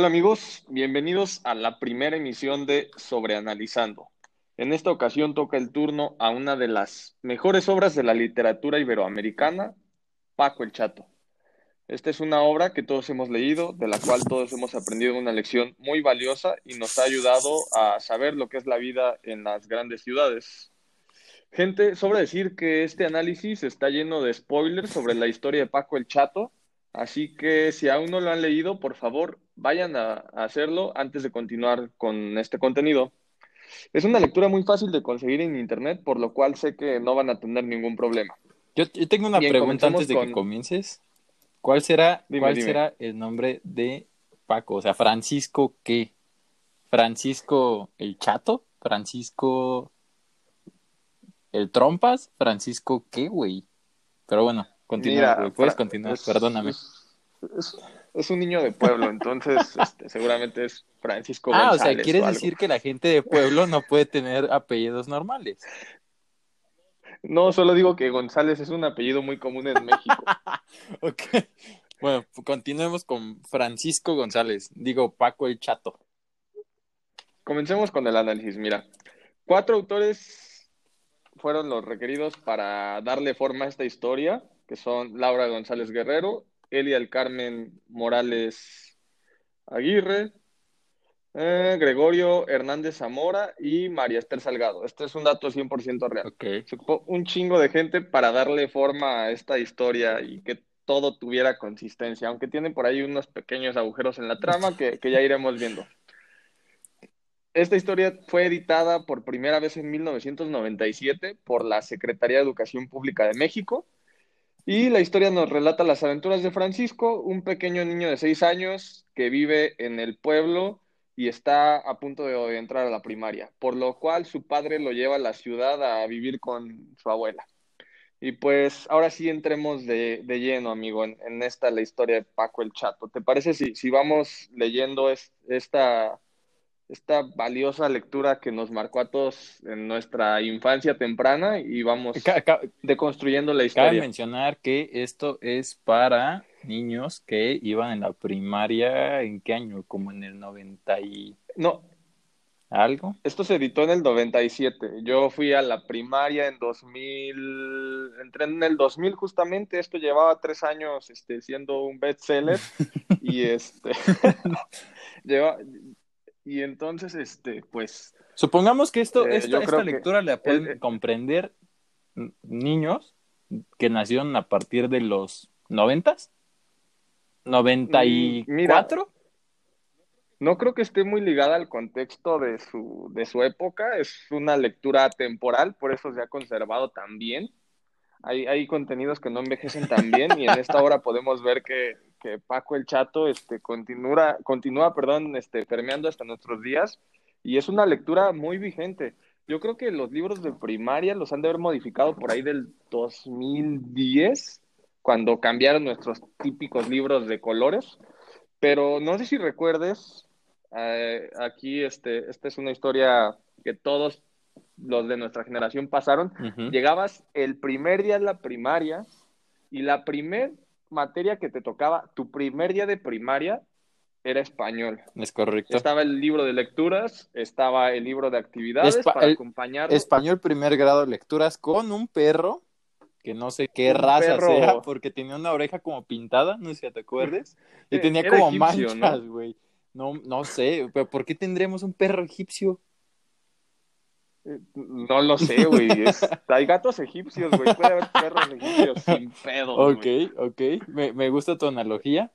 Hola amigos, bienvenidos a la primera emisión de Sobreanalizando. En esta ocasión toca el turno a una de las mejores obras de la literatura iberoamericana, Paco el Chato. Esta es una obra que todos hemos leído, de la cual todos hemos aprendido una lección muy valiosa y nos ha ayudado a saber lo que es la vida en las grandes ciudades. Gente, sobre decir que este análisis está lleno de spoilers sobre la historia de Paco el Chato, así que si aún no lo han leído, por favor, vayan a, hacerlo antes de continuar con este contenido. Es una lectura muy fácil de conseguir en internet, por lo cual sé que no van a tener ningún problema. Yo, tengo una pregunta antes de que comiences. ¿Cuál será, cuál será el nombre de Paco? O sea, Francisco qué? ¿Francisco el Chato? ¿Francisco el Trompas? ¿Francisco qué, güey? Pero bueno, continúa, Puedes continuar, perdóname. Es, un niño de pueblo, entonces este, seguramente es Francisco Ah, o sea, ¿quieres decir que la gente de pueblo no puede tener apellidos normales? No, solo digo que González es un apellido muy común en México. ok. Bueno, continuemos con Francisco González. Digo, Paco el Chato. Comencemos con el análisis. Mira, cuatro autores fueron los requeridos para darle forma a esta historia, que son Laura González Guerrero, Elia el Carmen Morales Aguirre, eh, Gregorio Hernández Zamora y María Esther Salgado. Este es un dato 100% real. Se ocupó un chingo de gente para darle forma a esta historia y que todo tuviera consistencia, aunque tiene por ahí unos pequeños agujeros en la trama que, que ya iremos viendo. Esta historia fue editada por primera vez en 1997 por la Secretaría de Educación Pública de México y la historia nos relata las aventuras de Francisco, un pequeño niño de seis años que vive en el pueblo y está a punto de entrar a la primaria, por lo cual su padre lo lleva a la ciudad a vivir con su abuela. Y pues ahora sí entremos de, lleno, amigo, en, esta la historia de Paco el Chato. ¿Te parece si, si vamos leyendo esta, esta valiosa lectura que nos marcó a todos en nuestra infancia temprana y vamos deconstruyendo la historia? Cabe mencionar que esto es para niños que iban en la primaria, ¿en qué año? Como en el 90 y... No. ¿Algo? Esto se editó en el 97. Yo fui a la primaria en 2000, entré en el 2000 justamente, esto llevaba tres años este, siendo un bestseller y este... lleva... Y entonces, este, pues... Supongamos que esto, eh, esta, lectura la pueden eh, comprender niños que nacieron a partir de los noventas. ¿94? no creo que esté muy ligada al contexto de su, de su época, es una lectura temporal, por eso se ha conservado tan bien. Hay, hay contenidos que no envejecen tan bien y en esta hora podemos ver que, que Paco el Chato este, continúa, continúa perdón, este, permeando hasta nuestros días y es una lectura muy vigente. Yo creo que los libros de primaria los han de haber modificado por ahí del 2010 cuando cambiaron nuestros típicos libros de colores. Pero no sé si recuerdes, eh, aquí este, esta es una historia que todos los de nuestra generación pasaron. Llegabas el primer día de la primaria y la primer materia que te tocaba, tu primer día de primaria, era español. Es correcto. Estaba el libro de lecturas, estaba el libro de actividades para acompañar. Español primer grado de lecturas con un perro que no sé qué raza sea, porque tenía una oreja como pintada, no sé si te acuerdes, y tenía como manchas, güey. ¿no? no, sé, pero ¿por qué tendremos un perro egipcio? No lo sé, güey. Hay gatos egipcios, güey. Puede haber perros egipcios sin pedo. Ok, ok. Me, me, gusta tu analogía.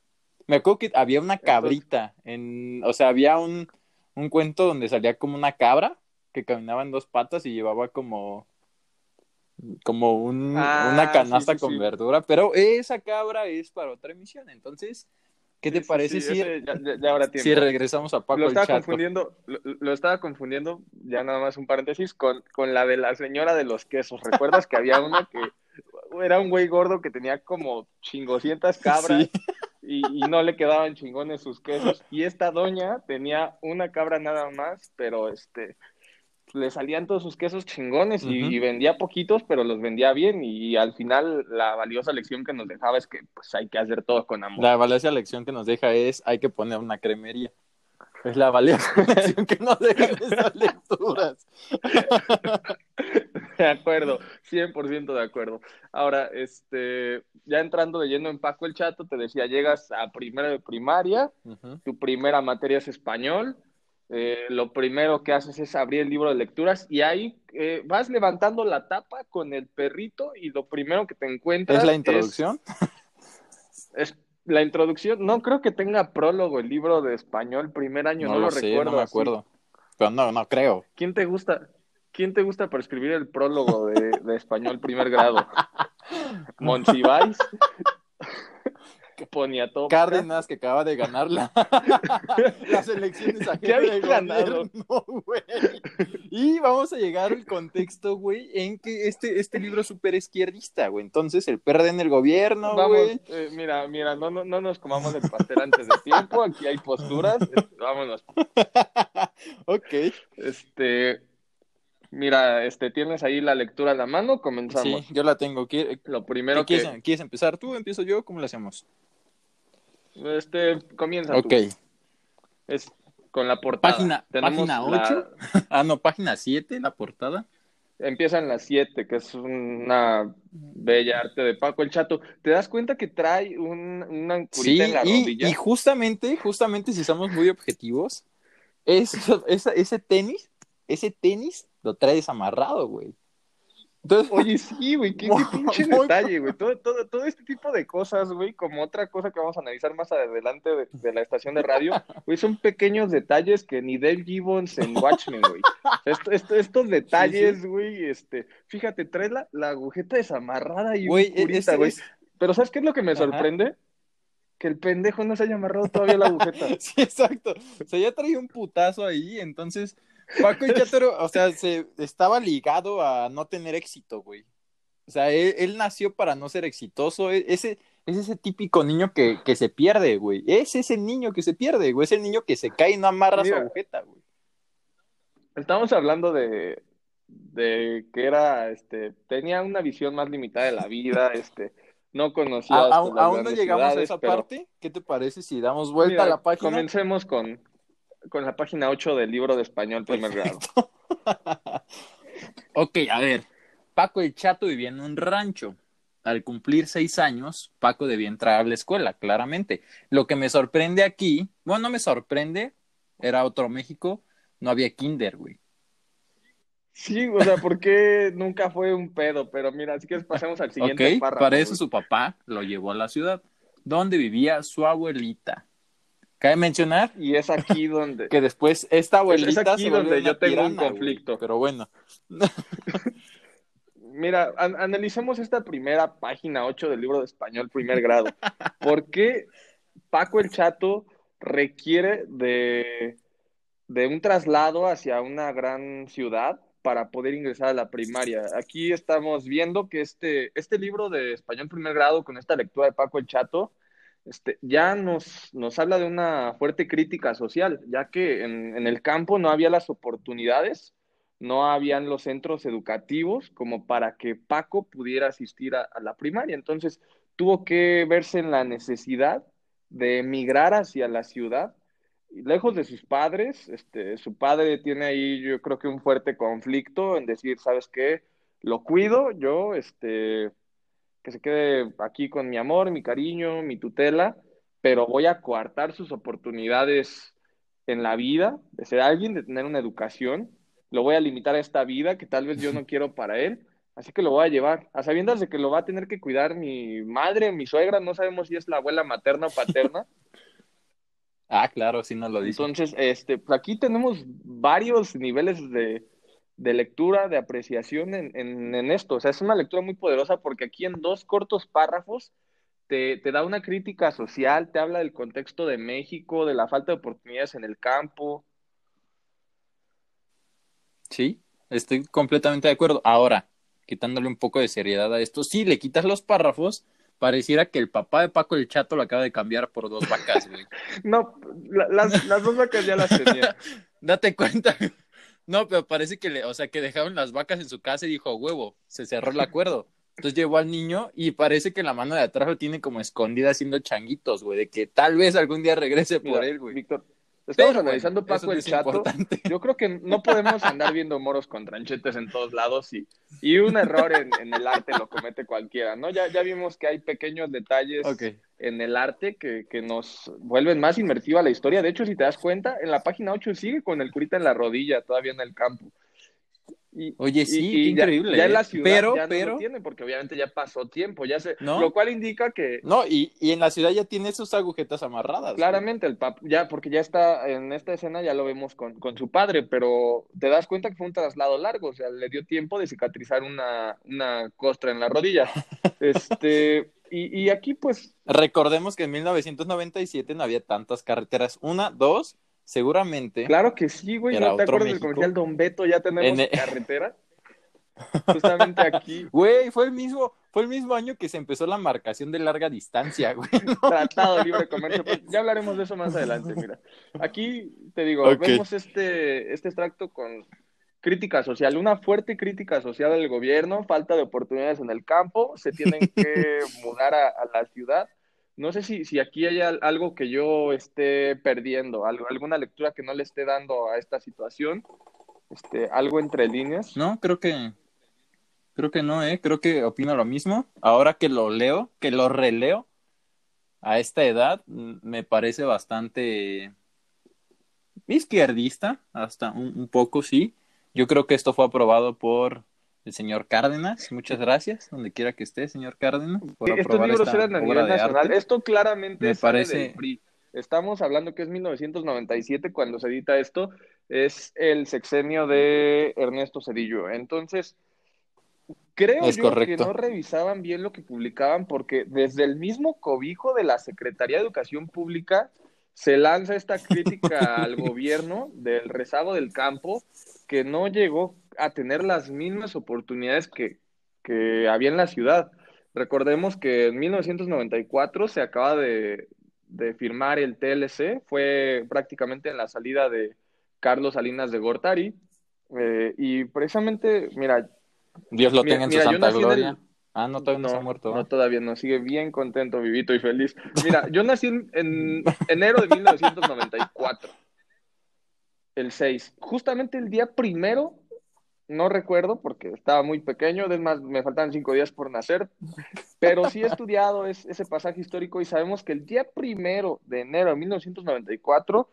Me acuerdo que había una cabrita. En, o sea, había un, un cuento donde salía como una cabra que caminaba en dos patas y llevaba como como un, ah, una canasta con verdura, pero esa cabra es para otra emisión, entonces, ¿qué te parece si, si regresamos a Paco lo estaba confundiendo, lo, estaba confundiendo, ya nada más un paréntesis, con, con la de la señora de los quesos, ¿recuerdas que había una que era un güey gordo que tenía como chingoscientas cabras y, y, no le quedaban chingones sus quesos. Y esta doña tenía una cabra nada más, pero este le salían todos sus quesos chingones y, vendía poquitos, pero los vendía bien y, al final la valiosa lección que nos dejaba es que pues hay que hacer todo con amor. La valiosa lección que nos deja es hay que poner una cremería. Es la valiosa lección que nos dejan esas lecturas. De acuerdo, 100% de acuerdo. Ahora, este, ya entrando de lleno en Paco el Chato, te decía, llegas a primero de primaria, tu primera materia es español, eh, lo primero que haces es abrir el libro de lecturas y ahí eh, vas levantando la tapa con el perrito y lo primero que te encuentras ¿Es la introducción? es la introducción. No creo que tenga prólogo el libro de español primer año, no, no, lo, sé, recuerdo. no me así. acuerdo. Pero no, no creo. ¿Quién te gusta? ¿Quién te gusta para escribir el prólogo de, de español primer grado? Monsiváis, Poniatowska. Cárdenas que acaba de ganar la- las elecciones a ¿Qué jefe había de ganado? güey. Y vamos a llegar al contexto, güey, en que este, este libro es súper izquierdista, güey. Entonces, el PRD en el gobierno, Vamos, güey. eh, mira, mira, no, no, no nos comamos el pastel antes de tiempo. Aquí hay posturas. vámonos. Ok. Este, mira, este, tienes ahí la lectura a la mano. Sí, Comenzamos. yo la tengo. ¿Qué- Lo primero ¿Quieres, que, quieres empezar tú? ¿Empiezo yo? ¿Cómo lo hacemos? este, comienza tú. Ok. Es con la portada. Página- Tenemos página la- ocho. Ah, no, página 7, la portada. Empieza en las 7, que es una bella arte de Paco el Chato. ¿Te das cuenta que trae un, una curita Sí, en la y, rodilla? y justamente, justamente si somos muy objetivos, esa- ese tenis, ese tenis lo trae desamarrado, güey. Entonces, Oye, sí, güey, qué, pinche muy- detalle, güey. Todo, todo, todo este tipo de cosas, güey, como otra cosa que vamos a analizar más adelante de, de la estación de radio, güey, son pequeños detalles que ni Dave Gibbons en Watchmen, güey. O sea, esto- esto- estos detalles, güey, este, fíjate, trae la, la agujeta desamarrada y güey, curita, ese güey. es- Pero ¿sabes qué es lo que me Ajá. sorprende? Que el pendejo no se haya amarrado todavía la agujeta. Sí, exacto. O sea, ya traía un putazo ahí, entonces Paco el Chátero, o sea, se estaba ligado a no tener éxito, güey. O sea, él, él nació para no ser exitoso. E- Ese es ese típico niño que, que se pierde, güey. Es ese niño que se pierde, güey. Es el niño que se cae y no amarra Mira. su agujeta, güey. Estamos hablando de, de que era, este, tenía una visión más limitada de la vida, este, no conocía A- hasta aún no llegamos a esa pero, parte. ¿Qué te parece si damos vuelta mira, a la página? Comencemos con, con la página 8 del libro de español primer grado. Ok, a ver. Paco el Chato vivía en un rancho. Al cumplir seis años, Paco debía entrar a la escuela, claramente. Lo que me sorprende aquí, bueno, no me sorprende, era otro México, no había kinder, güey. Sí, o sea, ¿por qué nunca fue un pedo? Pero mira, así que pasemos al siguiente Ok, párrafo. para eso güey. su papá lo llevó a la ciudad, donde vivía su abuelita. Cabe mencionar Y es aquí donde... que después esta abuelita aquí se donde yo tengo un güey. conflicto. Pero bueno, Mira, an- analicemos esta primera página 8 del libro de español primer grado. ¿Por qué Paco el Chato requiere de, de un traslado hacia una gran ciudad para poder ingresar a la primaria? Aquí estamos viendo que este, este libro de español primer grado, con esta lectura de Paco el Chato, este, ya nos, nos habla de una fuerte crítica social, ya que en, el campo no había las oportunidades no habían los centros educativos como para que Paco pudiera asistir a, a, la primaria. Entonces tuvo que verse en la necesidad de emigrar hacia la ciudad, lejos de sus padres. Este, su padre tiene ahí, yo creo que un fuerte conflicto en decir, ¿sabes qué? Lo cuido, yo, este, que se quede aquí con mi amor, mi cariño, mi tutela, pero voy a coartar sus oportunidades en la vida de ser alguien, de tener una educación lo voy a limitar a esta vida que tal vez yo no quiero para él, así que lo voy a llevar, a sabiendas de que lo va a tener que cuidar mi madre, mi suegra, no sabemos si es la abuela materna o paterna. ah, claro, sí nos lo dice. Entonces, este, pues aquí tenemos varios niveles de, de lectura, de apreciación en, en, en, esto, o sea, es una lectura muy poderosa porque aquí en dos cortos párrafos te, te da una crítica social, te habla del contexto de México, de la falta de oportunidades en el campo, Sí, estoy completamente de acuerdo. Ahora, quitándole un poco de seriedad a esto, si le quitas los párrafos, pareciera que el papá de Paco el Chato lo acaba de cambiar por dos vacas, güey. no, la, las, las, dos vacas ya las tenía. Date cuenta, No, pero parece que le, o sea, que dejaron las vacas en su casa y dijo, huevo, se cerró el acuerdo. Entonces llevó al niño y parece que la mano de atrás lo tiene como escondida haciendo changuitos, güey, de que tal vez algún día regrese por Mira, él, güey. Víctor, estamos analizando bueno, Paco el es Chato. importante. Yo creo que no podemos andar viendo moros con tranchetes en todos lados y, y un error en, en el arte lo comete cualquiera, ¿no? Ya, ya vimos que hay pequeños detalles en el arte que, que nos vuelven más inmersiva la historia. De hecho, si te das cuenta, en la página 8 sigue con el curita en la rodilla, todavía en el campo. Y, Oye, sí, y qué increíble, Ya, en ¿eh? la ciudad Pero- ya no lo tiene, porque obviamente ya pasó tiempo, ya se, ¿No? lo cual indica que No, y, y en la ciudad ya tiene sus agujetas amarradas. Claramente, el pap ya, porque ya está en esta escena, ya lo vemos con, con su padre, pero te das cuenta que fue un traslado largo, o sea, le dio tiempo de cicatrizar una, una costra en la rodilla. Este, y, y aquí, pues, Recordemos que en 1997 no había tantas carreteras. Una, dos, seguramente. claro que sí, güey, ¿no te acuerdas del comercial Don Beto? Ya tenemos En e- carretera. Justamente aquí, Güey, fue el mismo, fue el mismo año que se empezó la marcación de larga distancia, güey. Tratado de Libre Comercio. pues, ya hablaremos de eso más adelante, mira. Aquí te digo, vemos este, este extracto con crítica social, una fuerte crítica social al gobierno, falta de oportunidades en el campo, se tienen que mudar a, a la ciudad. No sé si, si aquí hay al- algo que yo esté perdiendo, algo, alguna lectura que no le esté dando a esta situación, este, algo entre líneas. No, creo que. Creo que no, ¿eh? Creo que opino lo mismo. Ahora que lo leo, que lo releo, a esta edad, me parece bastante izquierdista, hasta un poco, sí. Yo creo que esto fue aprobado por el señor Cárdenas. Muchas gracias, donde quiera que esté, señor Cárdenas, por Estos libros esta eran a nivel nacional. Esto claramente Me parece- del PRI. Estamos hablando que es 1997 cuando se edita esto. Es el sexenio de Ernesto Cedillo. Entonces, creo Es yo que no revisaban bien lo que publicaban porque desde el mismo cobijo de la Secretaría de Educación Pública se lanza esta crítica al gobierno del rezago del campo que no llegó a tener las mismas oportunidades que, que había en la ciudad. Recordemos que en 1994 se acaba de, de firmar el TLC, fue prácticamente en la salida de Carlos Salinas de Gortari, eh, y precisamente, mira, Dios lo mira, tenga en su mira, santa gloria. el- Ah, no, todavía no, se ha muerto. no, ¿va? todavía no, sigue bien contento, vivito y feliz. Mira, yo nací en, en enero de 1994, el 6, justamente el día primero, no recuerdo porque estaba muy pequeño, es más, me faltaban cinco días por nacer, pero sí he estudiado es- ese pasaje histórico y sabemos que el día primero de enero de 1994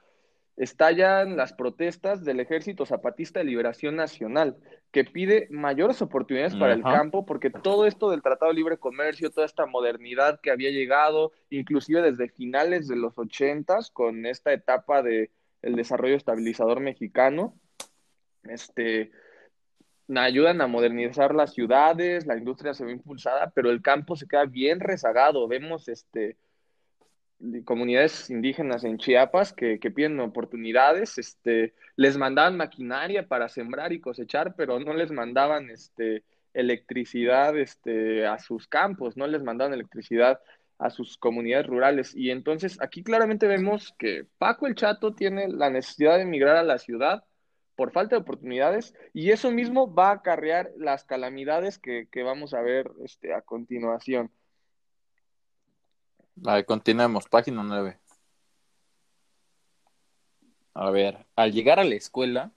estallan las protestas del Ejército Zapatista de Liberación Nacional, que pide mayores oportunidades para el campo, porque todo esto del Tratado de Libre Comercio, toda esta modernidad que había llegado, inclusive desde finales de los ochentas, con esta etapa de el desarrollo estabilizador mexicano, este, ayudan a modernizar las ciudades, la industria se ve impulsada, pero el campo se queda bien rezagado. Vemos este comunidades indígenas en Chiapas que, que piden oportunidades, este, les mandaban maquinaria para sembrar y cosechar, pero no les mandaban este, electricidad este, a sus campos, no les mandaban electricidad a sus comunidades rurales. Y entonces aquí claramente vemos que Paco el Chato tiene la necesidad de emigrar a la ciudad por falta de oportunidades y eso mismo va a acarrear las calamidades que, que vamos a ver este, a continuación. A ver, continuemos, página 9. A ver, al llegar a la escuela,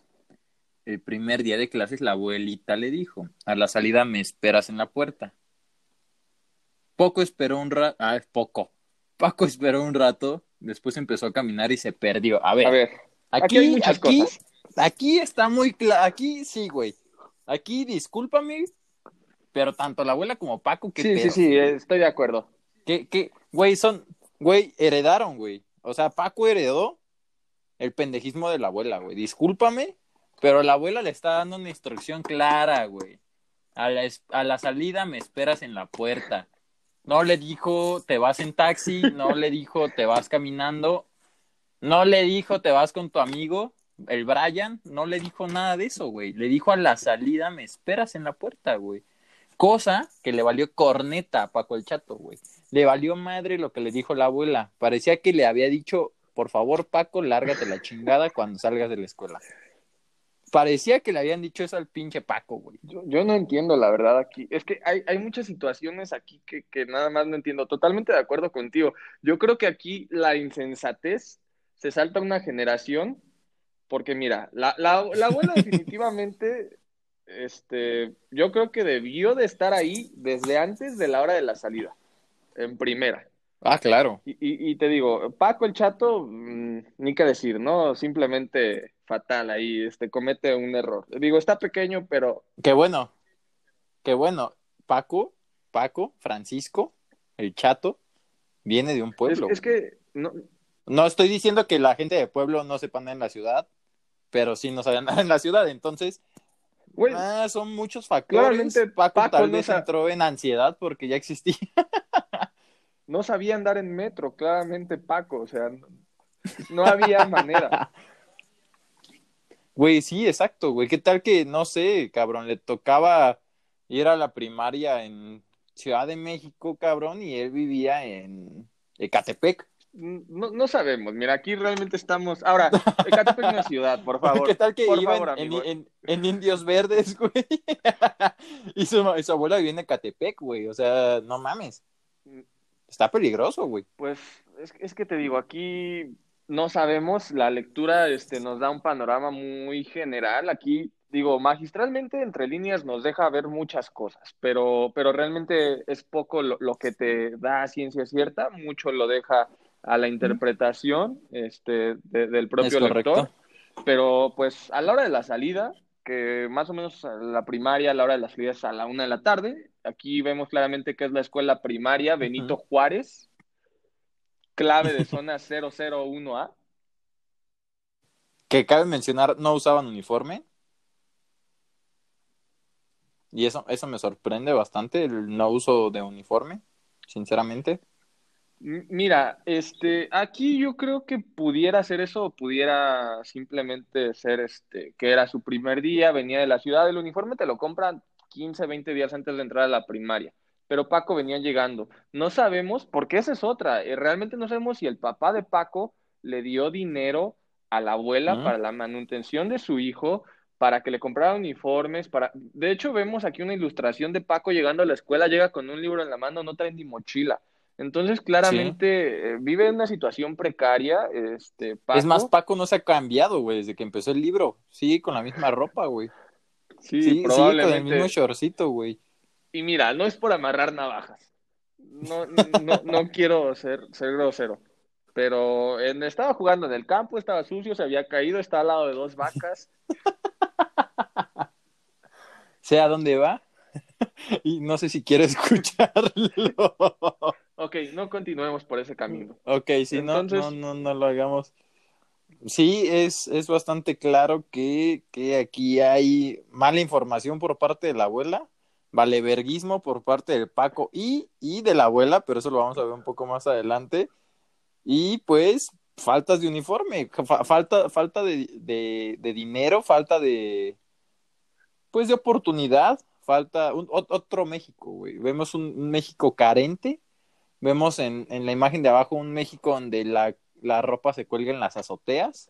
el primer día de clases, la abuelita le dijo, a la salida me esperas en la puerta. Poco esperó un rato, ah, poco. Paco esperó un rato, después empezó a caminar y se perdió. A ver, A ver, aquí, aquí hay muchas aquí, cosas. Aquí está muy claro, aquí sí, güey. Aquí, discúlpame, pero tanto la abuela como Paco, que Sí, sí, sí, estoy de acuerdo. que, que, güey, son, güey, heredaron, güey. O sea, Paco heredó el pendejismo de la abuela, güey. Discúlpame, pero la abuela le está dando una instrucción clara, güey. A la, a la salida me esperas en la puerta. No le dijo te vas en taxi, no le dijo te vas caminando, no le dijo te vas con tu amigo, el Brian, no le dijo nada de eso, güey. Le dijo a la salida me esperas en la puerta, güey. Cosa que le valió corneta a Paco el Chato, güey. Le valió madre lo que le dijo la abuela. Parecía que le había dicho, por favor, Paco, lárgate la chingada cuando salgas de la escuela. parecía que le habían dicho eso al pinche Paco, güey. Yo, yo no entiendo la verdad aquí. Es que hay, hay muchas situaciones aquí que, que nada más no entiendo. Totalmente de acuerdo contigo. Yo creo que aquí la insensatez se salta una generación, porque mira, la, la, la abuela definitivamente, este, yo creo que debió de estar ahí desde antes de la hora de la salida, en primera. Ah, claro. Y, y, y te digo, Paco el Chato, mmm, ni qué decir, ¿no? Simplemente fatal ahí, este, comete un error. Digo, está pequeño, pero... Qué bueno, qué bueno. Paco, Paco, Francisco, el Chato, viene de un pueblo. Es, es que... No, no estoy diciendo que la gente de pueblo no sepa nada en la ciudad, pero sí no sabe nada en la ciudad, entonces... Güey, ah, son muchos factores. claramente Paco, Paco tal no vez entró en ansiedad porque ya existía. no sabía andar en metro, claramente Paco, o sea, no, no había manera. Güey, sí, exacto, güey. ¿Qué tal que, no sé, cabrón, le tocaba ir a la primaria en Ciudad de México, cabrón, y él vivía en Ecatepec? No, no sabemos, mira, aquí realmente estamos... Ahora, Ecatepec es una ciudad, por favor. ¿Qué tal que por iba favor, en, amigo. en- en Indios Verdes, güey? y su, y su abuela vivía en Ecatepec, güey. O sea, no mames. Está peligroso, güey. Pues es, es que te digo, aquí no sabemos, la lectura este, nos da un panorama muy general. Aquí, digo, magistralmente entre líneas nos deja ver muchas cosas, pero, pero realmente es poco lo, lo que te da ciencia cierta, mucho lo deja a la interpretación este, de- del propio lector. Pero pues a la hora de la salida, que más o menos la primaria, a la hora de la salida es a la una de la tarde, aquí vemos claramente que es la escuela primaria Benito Juárez, clave de zona 001A. Que cabe mencionar, no usaban uniforme. Y eso, eso me sorprende bastante, el no uso de uniforme, sinceramente. Mira, este, aquí yo creo que pudiera ser eso, o pudiera simplemente ser este, que era su primer día, venía de la ciudad, el uniforme te lo compran 15, 20 días antes de entrar a la primaria, pero Paco venía llegando. No sabemos, porque esa es otra, eh, realmente no sabemos si el papá de Paco le dio dinero a la abuela ¿Mm? para la manutención de su hijo, para que le comprara uniformes, para... De hecho, vemos aquí una ilustración de Paco llegando a la escuela, llega con un libro en la mano, no trae ni mochila. Entonces, claramente, eh, vive en una situación precaria, este, Paco. Es más, Paco no se ha cambiado, güey, desde que empezó el libro. Sigue con la misma ropa, güey. sí, Sí, sigue con el probablemente. mismo shortcito, güey. Y mira, no es por amarrar navajas. No, no, no, no quiero ser, ser grosero. Pero en- estaba jugando en el campo, estaba sucio, se había caído, estaba al lado de dos vacas. Sé a dónde va. y no sé si quiere escucharlo. Ok, no continuemos por ese camino. Ok, si no, Entonces- no, no, no lo hagamos. Sí, es, es bastante claro que, que aquí hay mala información por parte de la abuela, valeverguismo por parte del Paco y, y de la abuela, pero eso lo vamos a ver un poco más adelante. Y pues, faltas de uniforme, fa- falta, falta de, de, de dinero, falta de, pues de oportunidad, falta un, ot- otro México, güey. Vemos un, un México carente, vemos en, en la imagen de abajo un México donde la, la ropa se cuelga en las azoteas,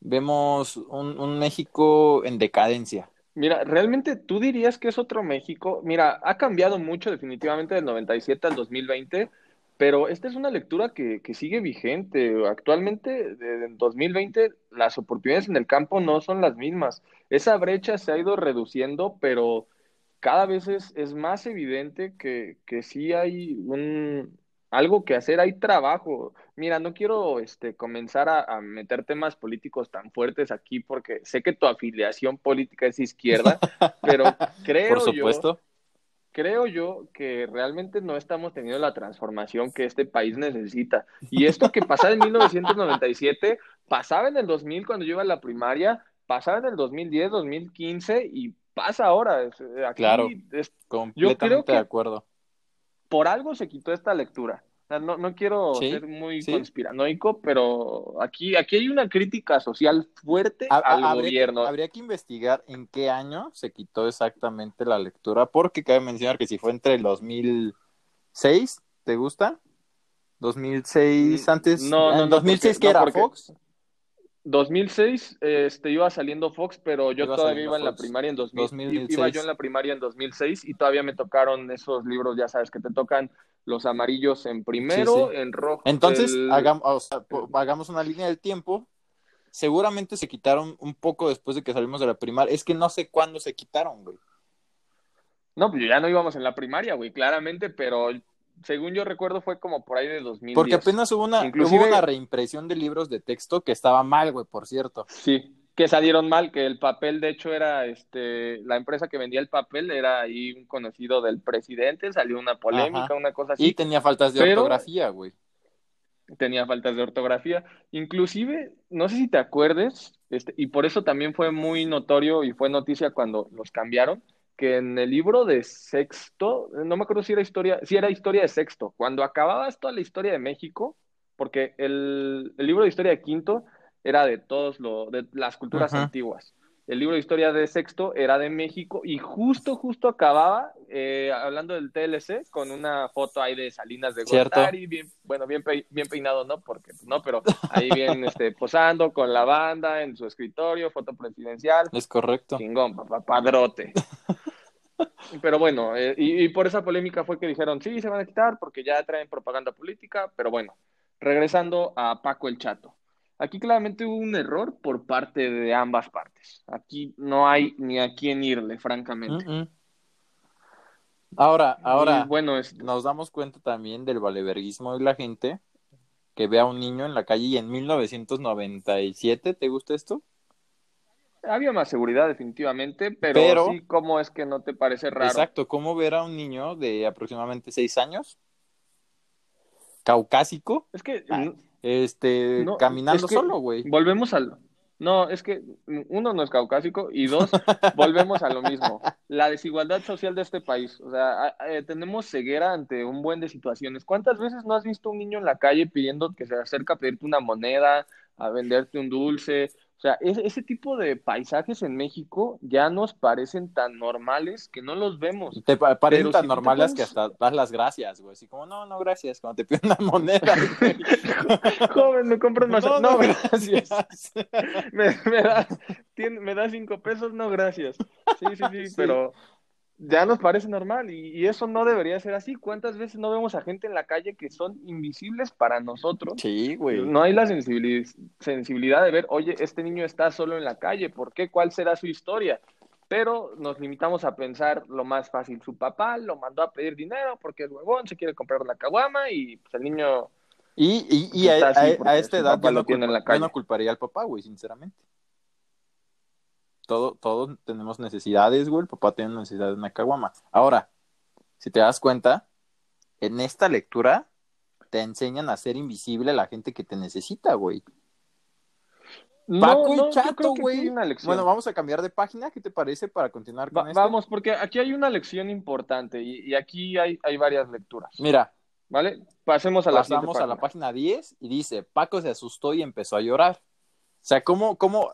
vemos un, un México en decadencia. Mira, realmente tú dirías que es otro México. Mira, ha cambiado mucho definitivamente del 97 al 2020, pero esta es una lectura que, que sigue vigente. Actualmente, en 2020, las oportunidades en el campo no son las mismas. Esa brecha se ha ido reduciendo, pero cada vez es, es más evidente que, que sí hay un, algo que hacer, hay trabajo. Mira, no quiero este, comenzar a, a meter temas políticos tan fuertes aquí porque sé que tu afiliación política es izquierda, pero creo Por yo, supuesto. creo yo que realmente no estamos teniendo la transformación que este país necesita. Y esto que pasaba en 1997, pasaba en el 2000 cuando yo iba a la primaria, pasaba en el 2010, 2015 y pasa ahora. Eh, Aquí Claro. es- Completamente que- de acuerdo. por algo se quitó esta lectura. No, no quiero Sí, ser muy sí. conspiranoico, pero aquí, aquí hay una crítica social fuerte Ha- al habría, gobierno. habría que investigar en qué año se quitó exactamente la lectura, porque cabe mencionar que si fue entre el 2006, ¿te gusta? 2006 Mm, antes, no, no, en no, 2006 porque- que no, era porque- Fox. 2006 este, iba saliendo Fox, pero yo todavía iba en la primaria en 2000, 2006. iba yo en la primaria en 2006 y todavía me tocaron esos libros, ya sabes, que te tocan los amarillos en primero, Sí, sí. en rojo. Entonces, el- hagam- o sea, po- hagamos una línea del tiempo. Seguramente se quitaron un poco después de que salimos de la primaria. Es que no sé cuándo se quitaron, güey. No, pues ya no íbamos en la primaria, güey, claramente, pero según yo recuerdo fue como por ahí de 2010. Porque apenas hubo una, Inclusive- hubo una reimpresión de libros de texto que estaba mal, güey, por cierto. Sí, que salieron mal, que el papel, de hecho, era, este, la empresa que vendía el papel era ahí un conocido del presidente, salió una polémica, Ajá. una cosa Y así, tenía faltas de Pero- ortografía, güey. tenía faltas de ortografía, inclusive, no sé si te acuerdes, este, y por eso también fue muy notorio y fue noticia cuando los cambiaron, que en el libro de sexto, no me acuerdo si era historia, si era historia de sexto, cuando acababas toda la historia de México, porque el, el libro de historia de quinto era de todos lo, de las culturas Ajá. antiguas. El libro de historia de sexto era de México y justo, justo acababa eh, hablando del TLC con una foto ahí de Salinas de. Gortari, bien, bueno, bien, pe- bien peinado, ¿no? Porque, pues, no, pero ahí bien este, posando con la banda en su escritorio, foto presidencial. Es correcto. Chingón, papá, padrote. Pero bueno, eh, y, y por esa polémica fue que dijeron, sí, se van a quitar porque ya traen propaganda política, pero bueno, regresando a Paco el Chato. Aquí claramente hubo un error por parte de ambas partes. Aquí no hay ni a quién irle, francamente. Ahora, ahora, Y bueno, nos damos cuenta también del valeverguismo de la gente que ve a un niño en la calle y en 1997, ¿te gusta esto? Había más seguridad definitivamente, pero, Pero- sí, ¿cómo es que no te parece raro? Exacto, ¿cómo ver a un niño de aproximadamente seis años, caucásico, Es que este, No, caminando es que- solo, güey? Volvemos al... No, es que uno no es caucásico y dos, volvemos a lo mismo. La desigualdad social de este país. O sea, a- tenemos ceguera ante un buen de situaciones. ¿Cuántas veces no has visto un niño en la calle pidiendo que se acerque a pedirte una moneda, a venderte un dulce? O sea, ese, ese tipo de paisajes en México ya nos parecen tan normales que no los vemos. Te pa- parecen Pero tan si normales que hasta das las gracias, güey. Así como, no, no, gracias, cuando te piden una moneda. Joven, ¿me compras más? No, No, no, gracias. me, me da, me da cinco pesos, no, gracias. Sí, sí, sí, Sí. pero ya nos parece normal y, y eso no debería ser así. ¿Cuántas veces no vemos a gente en la calle que son invisibles para nosotros? Sí, güey. No hay la sensibilidad, sensibilidad de ver, oye, este niño está solo en la calle, ¿por qué? ¿Cuál será su historia? Pero nos limitamos a pensar lo más fácil. Su papá lo mandó a pedir dinero porque el huevón se quiere comprar la caguama y pues, el niño Y, y, y a, a- a esta edad yo lo no, tiene en la calle. yo no culparía al papá, güey, sinceramente. Todo, todos tenemos necesidades, güey. El papá tiene necesidad de una caguama. Ahora, si te das cuenta, en esta lectura te enseñan a ser invisible a la gente que te necesita, güey. No, Paco no, y Chato, güey. Bueno, vamos a cambiar de página. ¿Qué te parece para continuar con Va- esto? vamos, porque aquí hay una lección importante y, y aquí hay, hay varias lecturas. Mira, ¿Vale? Pasemos a la pasamos a la página. página 10 y dice, Paco se asustó y empezó a llorar. O sea, ¿cómo, cómo?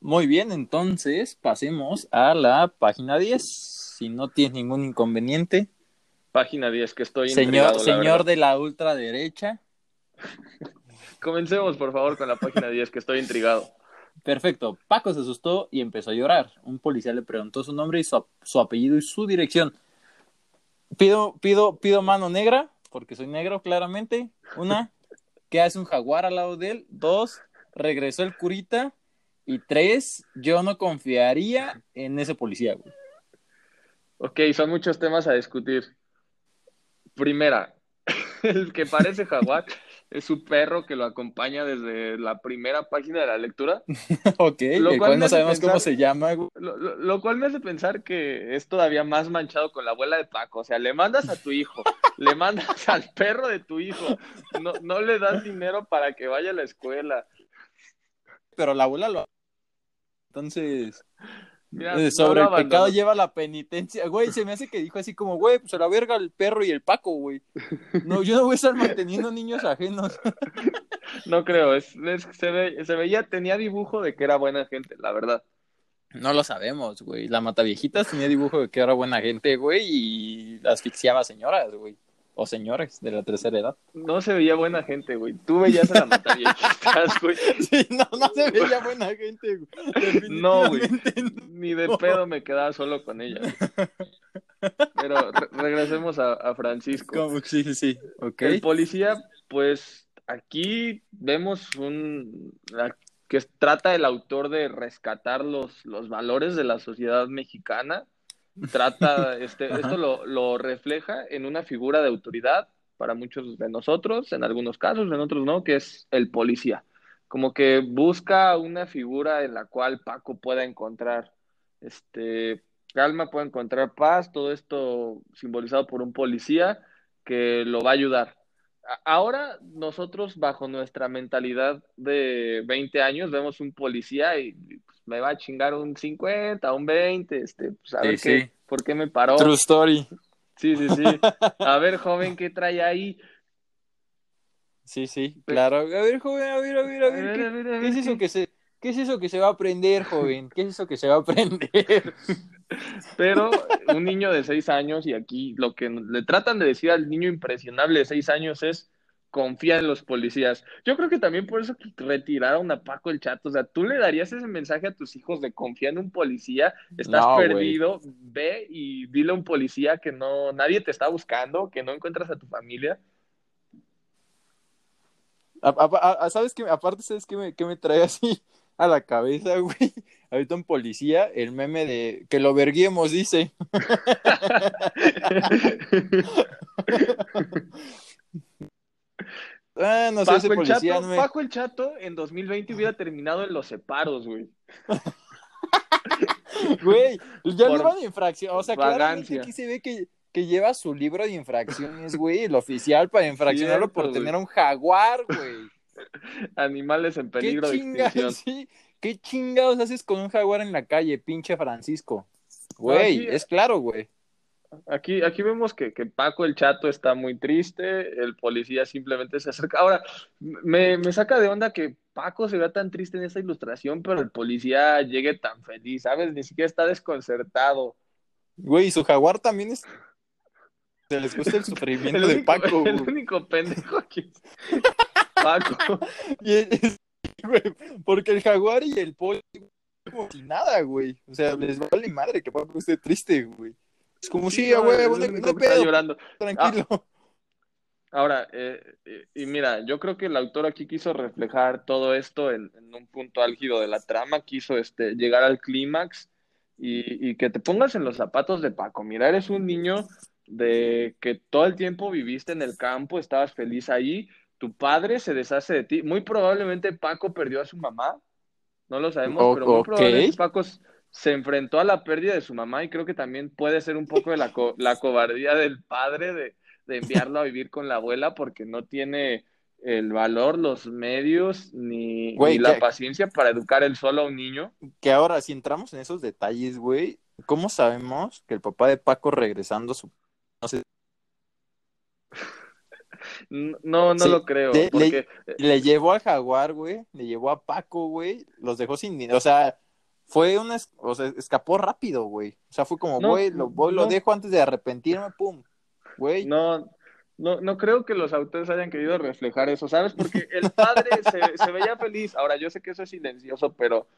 Muy bien, entonces pasemos a la página 10. Si no tienes ningún inconveniente. Página 10, que estoy Señor, la señor de la ultraderecha. Comencemos, por favor, con la página 10, que estoy intrigado. Perfecto. Paco se asustó y empezó a llorar. Un policía le preguntó su nombre y su, su apellido y su dirección. Pido, pido, pido mano negra, porque soy negro, claramente. Una, ¿qué hace un jaguar al lado de él? Dos, regresó el curita. Y tres, yo no confiaría en ese policía, güey. Ok, son muchos temas a discutir. Primera, el que parece jaguar es su perro que lo acompaña desde la primera página de la lectura. ok, Lo cual no sabemos cómo se llama, güey. Lo, lo- lo cual me hace pensar que es todavía más manchado con la abuela de Paco. O sea, le mandas a tu hijo, le mandas al perro de tu hijo, no, no le das dinero para que vaya a la escuela. Pero la abuela lo. Entonces. Mira, Eh, no sobre el pecado lleva la penitencia. Güey, se me hace que dijo así como, güey, pues a la verga el perro y el Paco, güey. No, yo no voy a estar manteniendo niños ajenos. No creo, es, es- se, ve- se veía, tenía dibujo de que era buena gente, la verdad. No lo sabemos, güey. La Mataviejitas tenía dibujo de que era buena gente, güey, y asfixiaba señoras, güey. O señores de la tercera edad. No se veía buena gente, güey. Tú veías a la mataviejitas, güey. Sí, no, no se veía buena gente, güey. No, güey. Ni de pedo me quedaba solo con ella. Pero re regresemos a, a Francisco. ¿Cómo? Sí, sí, sí. Okay. El policía, pues aquí vemos un que trata el autor de rescatar los, los valores de la sociedad mexicana trata, este, esto lo, lo, refleja en una figura de autoridad para muchos de nosotros, en algunos casos, en otros no, que es el policía. Como que busca una figura en la cual Paco pueda encontrar este, calma, pueda encontrar paz, todo esto simbolizado por un policía que lo va a ayudar. Ahora nosotros bajo nuestra mentalidad de 20 años vemos un policía y me va a chingar un 50, un 20, este, pues a ver qué, por qué me paró. True story. Sí, sí, sí. A ver, joven, ¿qué trae ahí? Sí, sí, claro. A ver, joven, a ver, a ver, a ver. ¿Qué, es eso que se, ¿Qué es eso que se va a aprender, joven? ¿Qué es eso que se va a aprender? Pero un niño de seis años, y aquí lo que le tratan de decir al niño impresionable de seis años es confía en los policías. Yo creo que también por eso retiraron a Paco el Chato. O sea, tú le darías ese mensaje a tus hijos de confía en un policía, estás perdido, ve y dile a un policía que no, nadie te está buscando, que no encuentras a tu familia. ¿Sabes qué? Aparte, ¿sabes qué me, qué me trae así a la cabeza, güey? Ahorita un policía, el meme de que lo verguemos, dice. Ah, no sé, el Chato, Paco el Chato en 2020 hubiera terminado en los separos, güey. güey, ya lleva de infracción. O sea, claramente aquí se ve que, que lleva su libro de infracciones, güey, el oficial para infraccionarlo por tener un jaguar, güey. Animales en peligro de extinción. Sí? ¿Qué chingados haces con un jaguar en la calle, pinche Francisco? Güey, es claro, güey. Aquí, aquí vemos que, que, Paco el Chato está muy triste, el policía simplemente se acerca. Ahora, me, me, saca de onda que Paco se vea tan triste en esa ilustración, pero el policía llegue tan feliz, ¿sabes? Ni siquiera está desconcertado. Güey, su jaguar también es... Se les gusta el sufrimiento de Paco. El único pendejo aquí es Porque el jaguar y el pollo como si nada, güey. O sea, les vale madre que Paco esté triste, güey. Es como, sí, güey, no, pedo, llorando. Tranquilo. Ah, ahora, eh, y mira, yo creo que el autor aquí quiso reflejar todo esto en, un punto álgido de la trama, quiso este, llegar al clímax y, y, que te pongas en los zapatos de Paco. Mira, eres un niño de que todo el tiempo viviste en el campo, estabas feliz ahí, tu padre se deshace de ti. Muy probablemente Paco perdió a su mamá, no lo sabemos, pero muy probablemente Paco se enfrentó a la pérdida de su mamá y creo que también puede ser un poco de la, la cobardía del padre de, enviarlo a vivir con la abuela porque no tiene el valor, los medios ni, la paciencia para educar él solo a un niño. Que ahora, si entramos en esos detalles, güey, ¿cómo sabemos que el papá de Paco regresando su... No sé... No, no lo creo. Le, le, llevó al jaguar, güey, le llevó a Paco, güey, los dejó sin... O sea, fue una, o sea, escapó rápido, güey. O sea, fue como, güey, lo, lo dejo antes de arrepentirme, pum, güey. No, no, no creo que los autores hayan querido reflejar eso, ¿sabes? Porque el padre se, se, veía feliz. Ahora, yo sé que eso es silencioso, pero,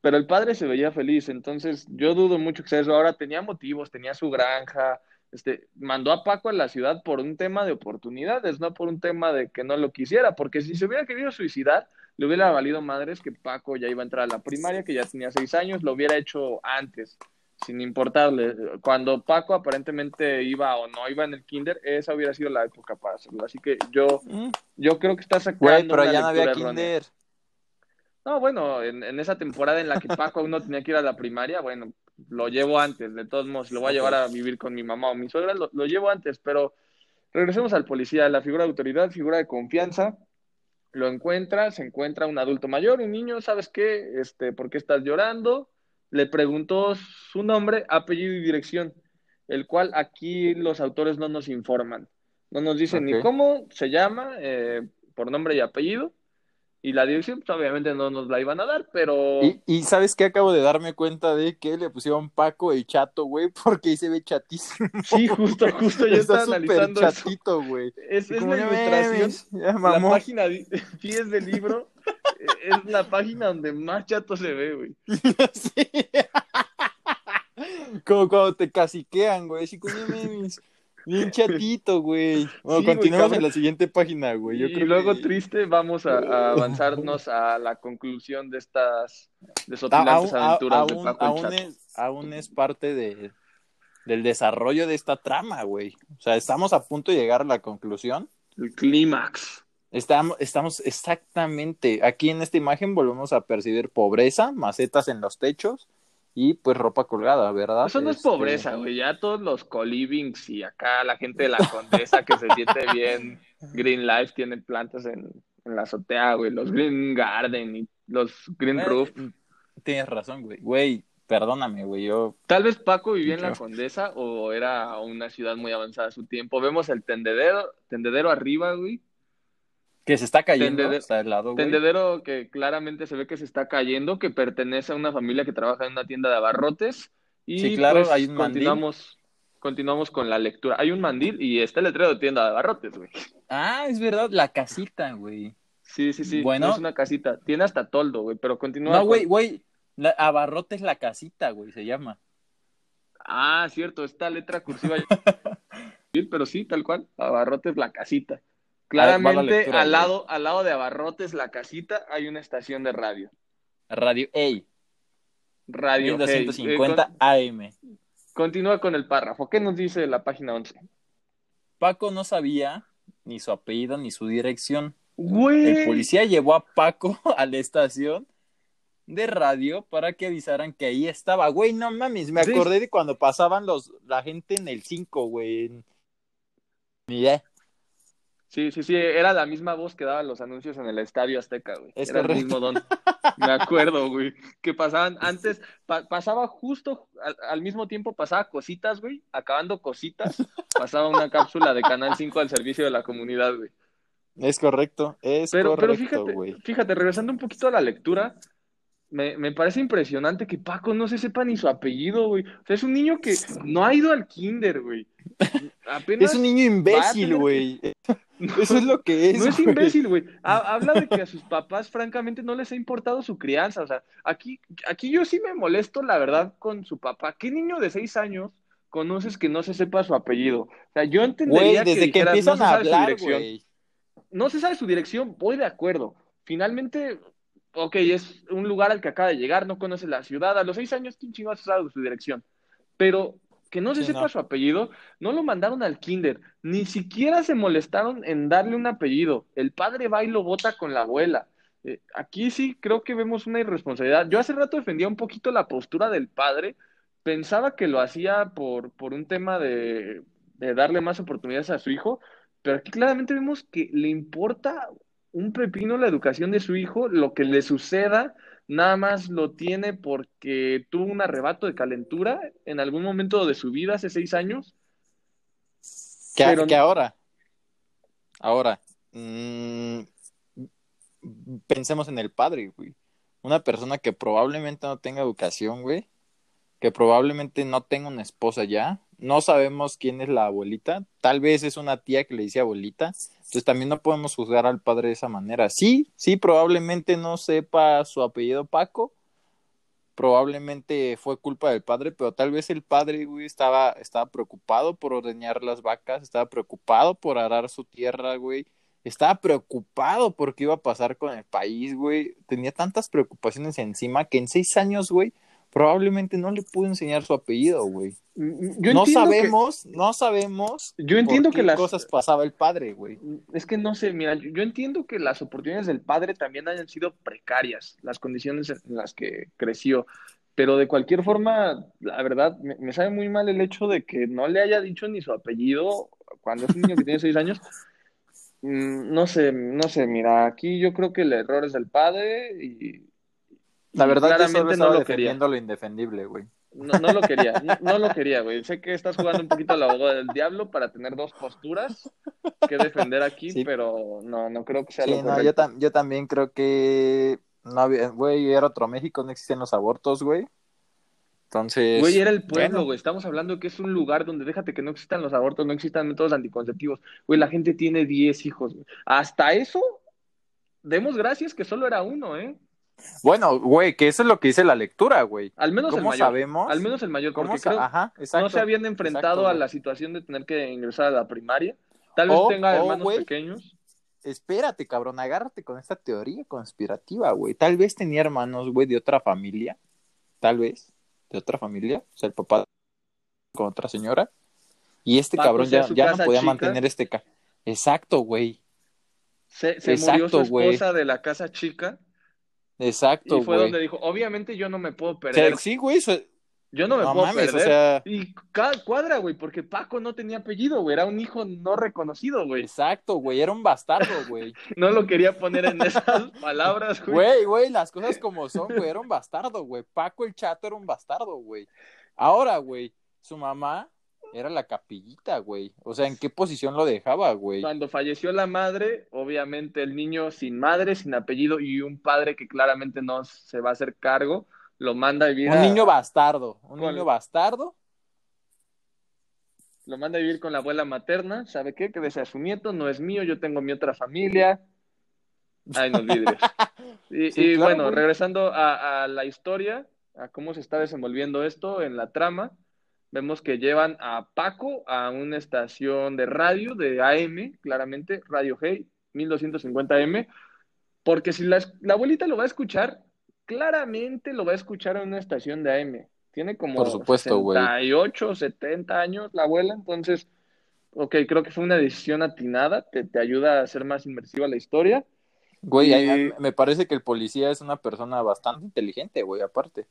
pero el padre se veía feliz. Entonces, yo dudo mucho que sea eso. Ahora tenía motivos, tenía su granja, este, mandó a Paco a la ciudad por un tema de oportunidades, no por un tema de que no lo quisiera, porque si se hubiera querido suicidar, le hubiera valido madres que Paco ya iba a entrar a la primaria, que ya tenía seis años, lo hubiera hecho antes, sin importarle. Cuando Paco aparentemente iba o no iba en el kinder, esa hubiera sido la época para hacerlo. Así que yo, mm. yo creo que está sacando. pero ya no había kinder. No, bueno, en, en, esa temporada en la que Paco aún no tenía que ir a la primaria, bueno, lo llevo antes, de todos modos, lo voy a llevar a vivir con mi mamá o mi suegra, lo, lo llevo antes, pero regresemos al policía, la figura de autoridad, figura de confianza, lo encuentra, se encuentra un adulto mayor, un niño, ¿sabes qué? Este, ¿por qué estás llorando? Le preguntó su nombre, apellido y dirección, el cual aquí los autores no nos informan. No nos dicen ni cómo se llama, eh, por nombre y apellido, Y la dirección, pues, obviamente no nos la iban a dar, pero... Y, y ¿sabes qué? Acabo de darme cuenta de que le pusieron Paco y Chato, güey, porque ahí se ve chatísimo. Sí, justo, justo, yo Está estaba analizando chatito, güey. Es, es la "No ilustración, ya la mamó". página pies del libro, eh, es la página donde más chato se ve, güey. Sí. Como cuando te caciquean, güey. Así como, "No mames". Bien chatito, güey. Bueno, Sí, continuamos en la siguiente página, güey. Yo y creo luego que- triste, vamos a, a avanzarnos a la conclusión de estas desopilantes aún, a- aventuras de aún- Paco el aún Chato. es, aún es parte de, del desarrollo de esta trama, güey. O sea, estamos a punto de llegar a la conclusión. El clímax. Estamos, estamos exactamente, aquí en esta imagen volvemos a percibir pobreza, macetas en los techos y pues ropa colgada, ¿verdad? Eso no es Este, pobreza, güey. Ya todos los colivings y acá la gente de la condesa que se siente bien Green Life tiene plantas en, en la azotea, güey. Los Green Garden y los Green Roof. Tienes razón, güey. Güey, perdóname, güey. Yo Tal vez Paco vivía en la condesa o era una ciudad muy avanzada a su tiempo. Vemos el tendedero, tendedero arriba, güey. Que se está cayendo, Tendede- está al lado, güey. Tendedero que claramente se ve que se está cayendo, que pertenece a una familia que trabaja en una tienda de abarrotes. Y Sí, claro, pues, hay un mandil. continuamos, continuamos con la lectura. Hay un mandil y está el letrero de tienda de abarrotes, güey. Ah, es verdad, la casita, güey. Sí, sí, sí. Bueno. No es una casita. Tiene hasta toldo, güey, pero continúa. No, con- güey, güey. La, Abarrotes la casita, güey, se llama. Ah, cierto, esta letra cursiva. pero sí, tal cual. Abarrotes la casita. Claramente, lectura, al lado, al lado de Abarrotes la casita hay una estación de radio. Radio Ey, Radio. Hey. 1250 Eh, AM. continúa con el párrafo. ¿Qué nos dice la página 11? Paco no sabía ni su apellido ni su dirección. El policía llevó a Paco a la estación de radio para que avisaran que ahí estaba. Güey, no mames, me Sí. acordé de cuando pasaban los la gente en el 5, güey. en- Mira, Sí, sí, sí, era la misma voz que daba los anuncios en el Estadio Azteca, güey. Es era correcto. el mismo don. Me acuerdo, güey, que pasaban antes, pa- pasaba justo al, al mismo tiempo, pasaba cositas, güey, acabando cositas, pasaba una cápsula de Canal 5 al servicio de la comunidad, güey. es correcto, es Pero, pero correcto, fíjate, güey. fíjate, regresando un poquito a la lectura, me, me parece impresionante que Paco no se sepa ni su apellido, güey. O sea, es un niño que no ha ido al kinder, güey. Apenas Es un niño imbécil, tener- güey. No, Eso es lo que es. no es imbécil, güey. Ha- Habla de que a sus papás, francamente, no les ha importado su crianza. O sea, aquí, aquí yo sí me molesto, la verdad, con su papá. ¿Qué niño de seis años conoces que no se sepa su apellido? O sea, yo entendería desde que, dijeras, empiezan no se a sabe su hablar, güey. No se sabe su dirección, voy de acuerdo. Finalmente, ok, es un lugar al que acaba de llegar, no conoce la ciudad. A los seis años, ¿quién chingados sabe su dirección? Pero que no se Sí, sepa no. su apellido, no lo mandaron al kinder, ni siquiera se molestaron en darle un apellido. El padre va y lo vota con la abuela. Eh, aquí sí creo que vemos una irresponsabilidad. Yo hace rato defendía un poquito la postura del padre, pensaba que lo hacía por, por un tema de, de darle más oportunidades a su hijo, pero aquí claramente vemos que le importa un pepino la educación de su hijo, lo que le suceda, nada más lo tiene porque tuvo un arrebato de calentura en algún momento de su vida hace seis años. Que, Pero- que ahora, ahora, mm, pensemos en el padre, güey. Una persona que probablemente no tenga educación, güey. Que probablemente no tenga una esposa ya. No sabemos quién es la abuelita. Tal vez es una tía que le dice abuelita. Entonces también no podemos juzgar al padre de esa manera. Sí, sí, probablemente no sepa su apellido Paco. Probablemente fue culpa del padre, pero tal vez el padre, güey, estaba, estaba preocupado por ordeñar las vacas, estaba preocupado por arar su tierra, güey. Estaba preocupado por qué iba a pasar con el país, güey. Tenía tantas preocupaciones encima que en seis años, güey, probablemente no le pudo enseñar su apellido, güey. Yo No entiendo que- sabemos, no sabemos yo entiendo por que qué las cosas pasaba el padre, güey. Es que no sé, mira, yo, yo entiendo que las oportunidades del padre también hayan sido precarias, las condiciones en las que creció, pero de cualquier forma, la verdad, me, me sabe muy mal el hecho de que no le haya dicho ni su apellido cuando es un niño que tiene seis años. Mm, No sé, no sé, mira, aquí yo creo que el error es del padre y, La verdad, yo solo claramente no lo quería. lo indefendible, güey. No, no lo quería, no, no lo quería, güey. Sé que estás jugando un poquito al abogado del diablo para tener dos posturas que defender aquí, Sí. pero no, no creo que sea Sí, lo no, yo, correcto. tam- yo también creo que no había, güey, era otro México, no existen los abortos, güey. Entonces, Güey, era el pueblo, bueno, güey. Estamos hablando que es un lugar donde déjate que no existan los abortos, no existan métodos anticonceptivos. Güey, la gente tiene 10 hijos. güey. Hasta eso, demos gracias que solo era uno, ¿eh? Bueno, güey, que eso es lo que dice la lectura, güey. Al menos el ¿Cómo mayor. sabemos? Al menos el mayor, ¿Cómo porque creo Ajá, exacto. no se habían enfrentado exacto, a la situación de tener que ingresar a la primaria. Tal vez O- tenga o, hermanos pequeños. Espérate, cabrón, agárrate con esta teoría conspirativa, güey. Tal vez tenía hermanos, güey, de otra familia. Tal vez, de otra familia. O sea, el papá con otra señora. Y este Paco cabrón ya, ya no podía chica. mantener este... Ca... Exacto, güey. Se, se murió Exacto, su esposa de la casa chica Exacto, y fue güey. donde dijo, obviamente yo no me puedo O sea, perder. sí, güey, eso- Yo no me no puedo mames, o perder. sea... Y cuadra, güey, porque Paco no tenía apellido, güey. Era un hijo no reconocido, güey. Exacto, güey, era un bastardo, güey. No lo quería poner en esas palabras, güey. Güey, güey, las cosas como son, güey, era un bastardo, güey. Paco el chato era un bastardo, güey. Ahora, güey, su mamá era la capillita, güey. O sea, ¿en qué posición lo dejaba, güey? Cuando falleció la madre, obviamente el niño sin madre, sin apellido y un padre que claramente no se va a hacer cargo, lo manda a vivir Un a- niño bastardo, un ¿Cuál? niño bastardo. lo manda a vivir con la abuela materna, ¿sabe qué? Que desea su nieto, no es mío, yo tengo mi otra familia. Ay, no olvides. Y, Sí, y claro, bueno, güey. regresando a, a la historia, a cómo se está desenvolviendo esto en la trama, vemos que llevan a Paco a una estación de radio de AM, claramente, Radio Hey, 1250M, porque si la, la abuelita lo va a escuchar, claramente lo va a escuchar en una estación de AM. Tiene como Por supuesto, güey. 68, 70 años la abuela, entonces, ok, creo que fue una decisión atinada, te, te ayuda a hacer más inmersiva la historia. Güey, Y- me parece que el policía es una persona bastante inteligente, güey, aparte.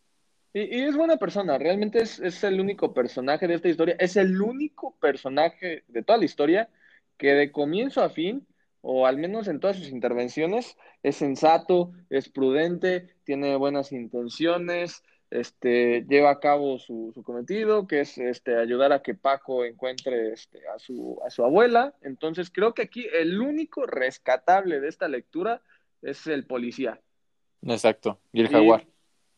Y, y es buena persona, realmente es, es el único personaje de esta historia, es el único personaje de toda la historia que de comienzo a fin, o al menos en todas sus intervenciones, es sensato, es prudente, tiene buenas intenciones, este, lleva a cabo su, su cometido, que es este, ayudar a que Paco encuentre este, a su, a su abuela. Entonces creo que aquí el único rescatable de esta lectura es el policía. Exacto. Y el Y- jaguar.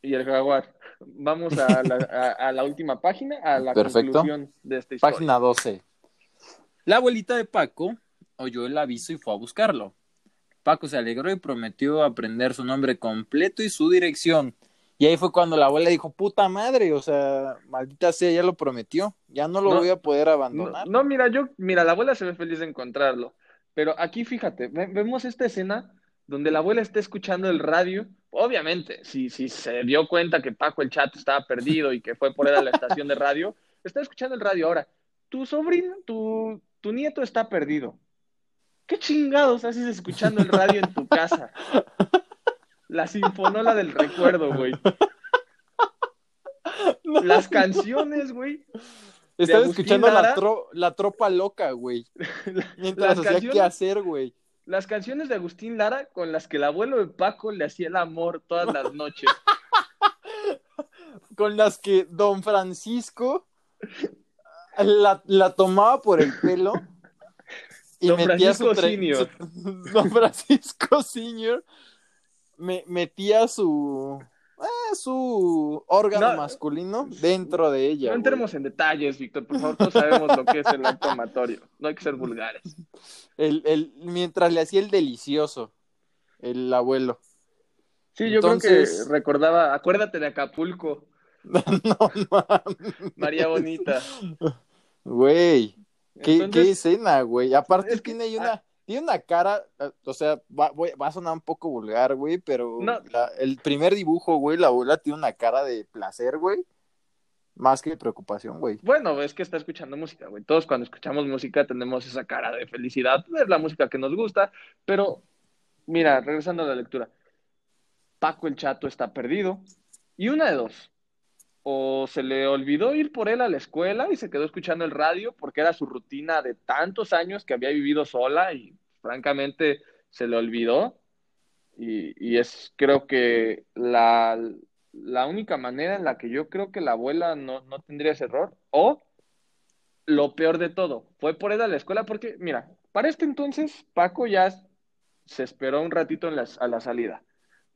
Y el jaguar. Vamos a la, a- a la última página, a la Perfecto. conclusión de esta historia. Página 12. La abuelita de Paco oyó el aviso y fue a buscarlo. Paco se alegró y prometió aprender su nombre completo y su dirección. Y ahí fue cuando la abuela dijo, puta madre, o sea, maldita sea, ya lo prometió, ya no lo No. voy a poder No, abandonar. no, mira, yo, mira, la abuela se ve feliz de encontrarlo. Pero aquí, fíjate, ve- vemos esta escena donde la abuela está escuchando el radio. Obviamente, si, si se dio cuenta que Paco el Chato estaba perdido y que fue por él a la estación de radio, está escuchando el radio. Ahora, tu sobrino, tu, tu nieto está perdido. ¿Qué chingados haces escuchando el radio en tu casa? La sinfonola del recuerdo, güey. No. Las canciones, güey. Estaba escuchando la, tro- la tropa loca, güey. Mientras hacía canciones- qué hacer, güey. Las canciones de Agustín Lara con las que el abuelo de Paco le hacía el amor todas las noches. Con las que don Francisco la, la tomaba por el pelo y Don metía Francisco su, tre- Senior. su- Don Francisco Senior me, metía su eh, su órgano No. masculino dentro de ella. No güey. entremos en detalles, Víctor, por favor, todos sabemos lo que es el acto amatorio. No hay que ser vulgares. El, el, mientras le hacía el delicioso, el abuelo. Sí, yo creo que recordaba, acuérdate de Acapulco, no mames. María Bonita. Güey, ¿qué, Entonces, qué escena, güey. Aparte es que- tiene ahí una, tiene una cara, eh, o sea, va, voy- va a sonar un poco vulgar, güey, pero No. la- el primer dibujo, güey, la abuela tiene una cara de placer, güey, más que de preocupación, güey. Bueno, es que está escuchando música, güey. Todos cuando escuchamos música tenemos esa cara de felicidad, es la música que nos gusta, pero mira, regresando a la lectura, Paco el Chato está perdido y una de dos, o se le olvidó ir por él a la escuela y se quedó escuchando el radio porque era su rutina de tantos años que había vivido sola y francamente se le olvidó y, y es creo que la, la única manera en la que yo creo que la abuela no, no tendría ese error. O lo peor de todo, fue por él a la escuela porque, mira, para este entonces Paco ya se esperó un ratito en a la salida.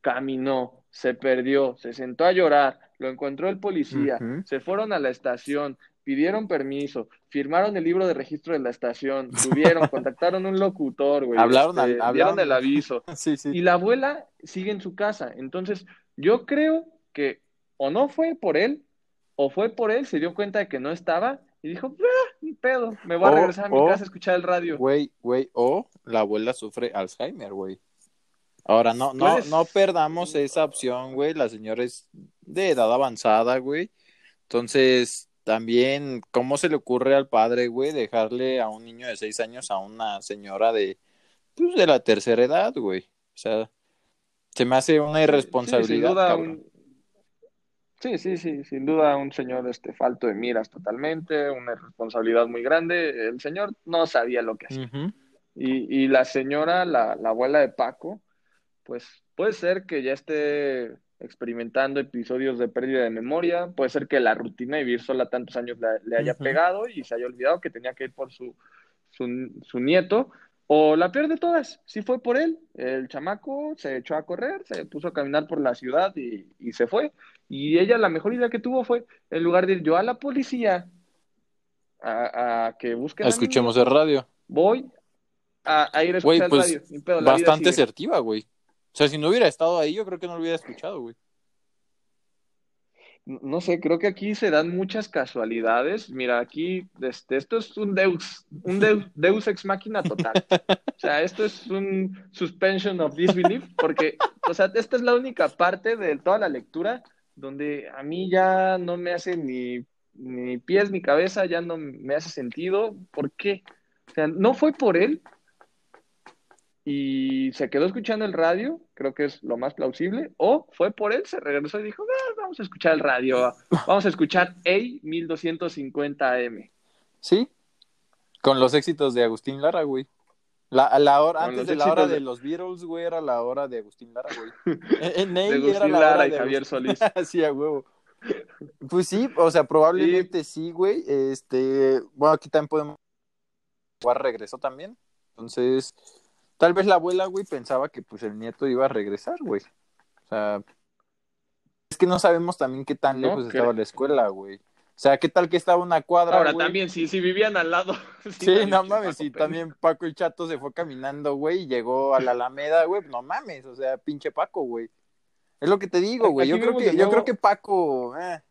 Caminó, se perdió, se sentó a llorar, lo encontró el policía, se fueron a la estación, pidieron permiso, firmaron el libro de registro de la estación, tuvieron, contactaron un locutor, güey. Hablaron, este, hablaron. el aviso. sí, sí. Y la abuela sigue en su casa. Entonces, yo creo que o no fue por él, o fue por él, se dio cuenta de que no estaba y dijo, ah, pedo, me voy a regresar a mi casa a escuchar el radio. Güey, güey, o la abuela sufre Alzheimer, güey. Ahora, no, no, no perdamos esa opción, güey. La señora es de edad avanzada, güey. Entonces, también, ¿cómo se le ocurre al padre, güey, dejarle a un niño de seis años a una señora de, pues, de la tercera edad, güey? O sea, se me hace una irresponsabilidad. Sí, sí, sí, sin duda un señor este falto de miras totalmente, una responsabilidad muy grande. El señor no sabía lo que hacía. y, y, la señora, la, la abuela de Paco, pues puede ser que ya esté experimentando episodios de pérdida de memoria, puede ser que la rutina de vivir sola tantos años le, haya pegado y se haya olvidado que tenía que ir por su, su, nieto, o la peor de todas, si fue por él, el chamaco se echó a correr, se puso a caminar por la ciudad y, se fue, y ella la mejor idea que tuvo fue, en lugar de ir yo a la policía a, que busquen... Escuchemos el radio. Voy a, ir a escuchar pues, radio. bastante asertiva, güey. O sea, si no hubiera estado ahí, yo creo que no lo hubiera escuchado, güey. No sé, creo que aquí se dan muchas casualidades. Mira, aquí este, esto es un Deus, un Deus, ex máquina total. O sea, esto es un suspension of disbelief, porque, o sea, esta es la única parte de toda la lectura donde a mí ya no me hace ni, ni pies ni cabeza, ya no me hace sentido. ¿Por qué? O sea, no fue por él, y se quedó escuchando el radio, creo que es lo más plausible, o fue por él, se regresó y dijo, ah, vamos a escuchar el radio, vamos a escuchar A 1250M. Sí, con los éxitos de Agustín Lara, güey. La, la hora, antes de la hora de... los Beatles, güey, era la hora de Agustín Lara, güey. En, Agustín era la Lara y Javier Solís. sí, a huevo. Pues sí, o sea, probablemente sí, güey. Este, bueno, aquí también podemos. Jugar regresó también. Entonces, Tal vez la abuela, güey, pensaba que pues el nieto iba a regresar, güey. O sea, es que no sabemos también qué tan lejos estaba la escuela, güey. O sea, ¿qué tal que estaba una cuadra? Ahora también, si, si vivían al lado. sí, no mames, si también Paco el Chato se fue caminando, güey, y llegó a la Alameda, güey, no mames, o sea, pinche Paco, güey. Es lo que te digo, güey. Yo creo que, yo creo que Paco. Eh.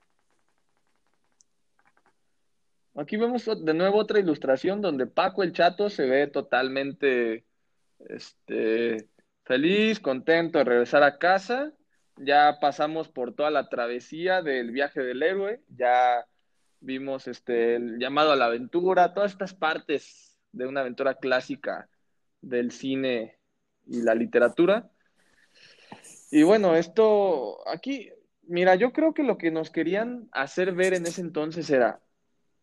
Aquí vemos de nuevo otra ilustración donde Paco el Chato se ve totalmente este, feliz, contento de regresar a casa. Ya pasamos por toda la travesía del viaje del héroe, ya vimos este, el llamado a la aventura, todas estas partes de una aventura clásica del cine y la literatura. Y bueno, esto aquí, mira, yo creo que lo que nos querían hacer ver en ese entonces era,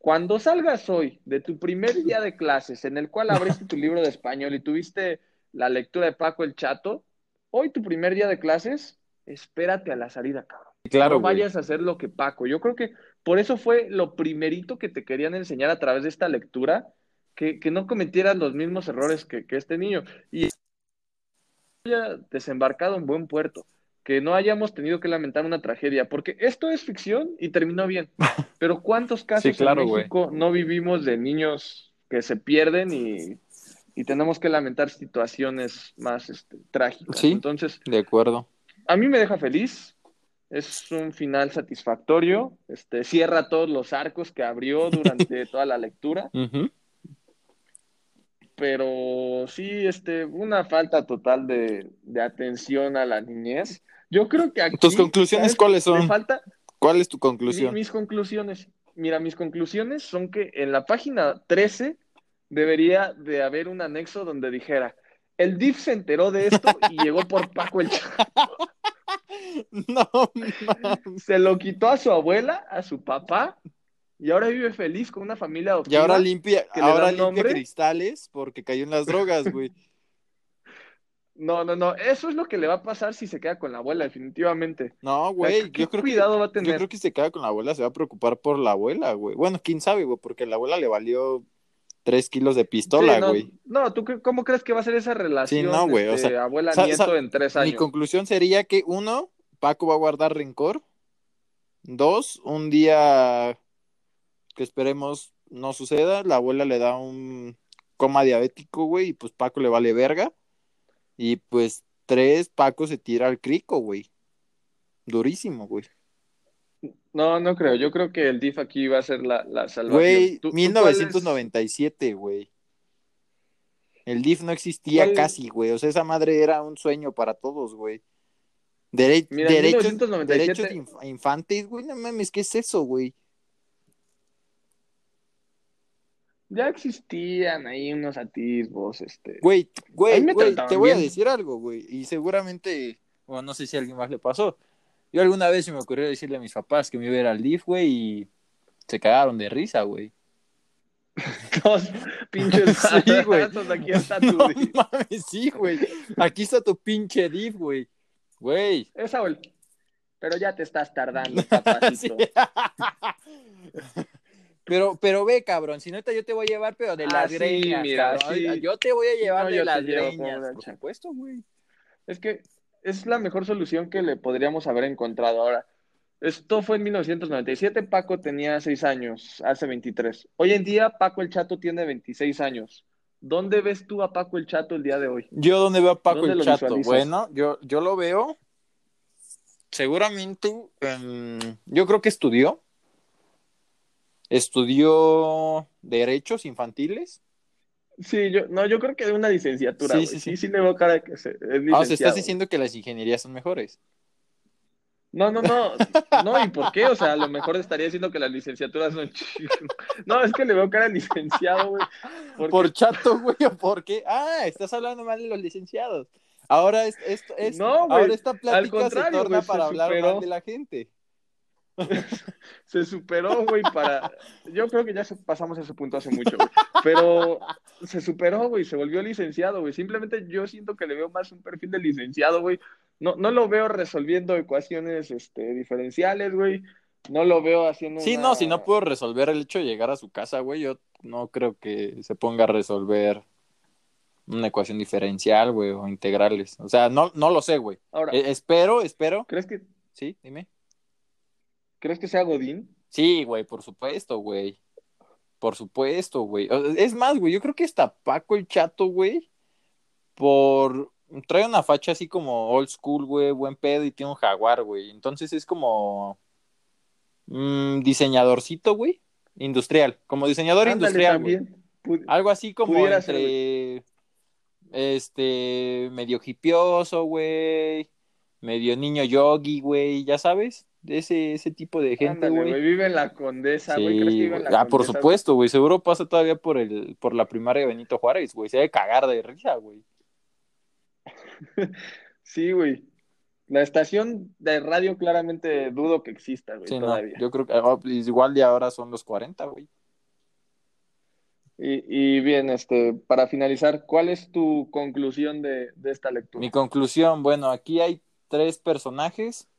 cuando salgas hoy de tu primer día de clases, en el cual abriste tu libro de español y tuviste la lectura de Paco el Chato, hoy tu primer día de clases, espérate a la salida, cabrón. Claro, no vayas a hacer lo que Paco. Yo creo que por eso fue lo primerito que te querían enseñar a través de esta lectura, que, no cometieras los mismos errores que, este niño. Y haya desembarcado en buen puerto, que no hayamos tenido que lamentar una tragedia, porque esto es ficción y terminó bien. Pero ¿cuántos casos en México no vivimos de niños que se pierden y y tenemos que lamentar situaciones más este, trágicas. Sí, Entonces, de acuerdo. A mí me deja feliz, es un final satisfactorio, este, cierra todos los arcos que abrió durante toda la lectura. Pero sí, este, una falta total de, atención a la niñez. Yo creo que aquí. ¿Tus conclusiones cuáles son? falta. ¿Cuál es tu conclusión? mis conclusiones. Mira, mis conclusiones son que en la página 13 debería de haber un anexo donde dijera, el DIF se enteró de esto y llegó por Paco el No, no. Se lo quitó a su abuela, a su papá, y ahora vive feliz con una familia Y ahora limpia, ahora limpia cristales porque cayó en las drogas, güey. No, no, no. Eso es lo que le va a pasar si se queda con la abuela, definitivamente. No, güey. ¿Qué Yo creo cuidado va a que, yo tener? creo que si se queda con la abuela se va a preocupar por la abuela, güey. Bueno, quién sabe, güey, porque la abuela le valió tres kilos de pistola, Sí, no, güey. No, ¿tú cómo crees que va a ser esa relación no, güey, o sea, abuela-nieto en tres Mi años? conclusión sería que uno, Paco va a guardar rencor. Dos, un día que esperemos no suceda, la abuela le da un coma diabético, güey, y pues Paco le vale verga. Y pues tres, Paco se tira al crico, güey. Durísimo, güey. No, no creo. Yo creo que el DIF aquí va a ser la, la salvación. Güey, ¿Tú- tú cuál es- 1997, güey. El DIF no existía ¿Cuál- casi, güey. O sea, esa madre era un sueño para todos, güey. Dere- Mira, derechos, 1997 derechos de inf- infantes, güey. No mames, ¿qué es eso, güey? Ya existían ahí unos atisbos, este. Güey, güey, güey, te voy a decir algo, güey. Y seguramente, bueno, no sé si a alguien más le pasó. Yo alguna vez se me ocurrió decirle a mis papás que me iba a ir al DIF, güey, y se cagaron de risa, güey. Dos pinches Sí, güey. Aquí está tu No DIF. mames, sí, güey. Aquí está tu pinche DIF, güey. Güey. Esa. Pero ya te estás tardando, papacito. Pero, pero ve, cabrón, si neta yo te voy a llevar, pero de Ah, las sí, greñas, mira, cabrón. sí. Yo te voy a llevar No, de las greñas. Por supuesto, güey. Es que es la mejor solución que le podríamos haber encontrado ahora. Esto fue en 1997, Paco tenía 6 años, hace 23. Hoy en día, Paco el Chato tiene 26 años. ¿Dónde ves tú a Paco el Chato el día de hoy? Yo donde veo a Paco ¿Dónde el Chato, visualizas? bueno, yo, yo lo veo seguramente, en- yo creo que estudió, estudió derechos infantiles. Sí, yo, no, yo creo que de una licenciatura, Sí, sí, Sí, sí. le veo cara que se, es Ah, o sea, licenciado. estás diciendo que las ingenierías son mejores. No, no, no, no, ¿y por qué? O sea, a lo mejor estaría diciendo que las licenciaturas son chidas. No, es que le veo cara licenciado, güey. porque- Por chato, güey, ¿o por qué? Ah, estás hablando mal de los licenciados. Güey, es, es, No, güey, ahora esta plática se contrario, torna güey, se para hablar superó. mal de la gente. se superó, güey, para... Yo creo que ya pasamos ese punto hace mucho, güey. Pero se superó, güey, se volvió licenciado, güey. Simplemente yo siento que le veo más un perfil de licenciado, güey. No, no lo veo resolviendo ecuaciones este, diferenciales, güey. No lo veo haciendo Sí, una- no, si no puedo resolver el hecho de llegar a su casa, güey, yo no creo que se ponga a resolver una ecuación diferencial, güey, o integrales. O sea, no, no lo sé, güey. Ahora, Eh, espero, espero. ¿crees que, Sí, dime. ¿Crees que sea Godín? Sí, güey, por supuesto, güey. Por supuesto, güey. Es más, güey, yo creo que está Paco el Chato, güey, por... Trae una facha así como old school, güey, buen pedo y tiene un jaguar, güey. Entonces es como... mm, diseñadorcito, güey. Industrial. Como diseñador Ándale, industrial, güey. Algo así como ser, este... medio hipioso, güey. Medio niño yogi, güey. Ya sabes. Ese, ese tipo de gente, güey. Vive en la Condesa, güey. ¿Crees que vive en güey. la Ah, por supuesto, güey. Seguro pasa todavía por el, por la primaria de Benito Juárez, güey. Se debe cagar de risa, güey. Sí, güey. La estación de radio claramente dudo que exista, güey, Sí, no. todavía. Yo creo que ah, igual de ahora son los 40, güey. Y, y bien, este, para finalizar, ¿cuál es tu conclusión de, de esta lectura? Mi conclusión, bueno, aquí hay tres personajes.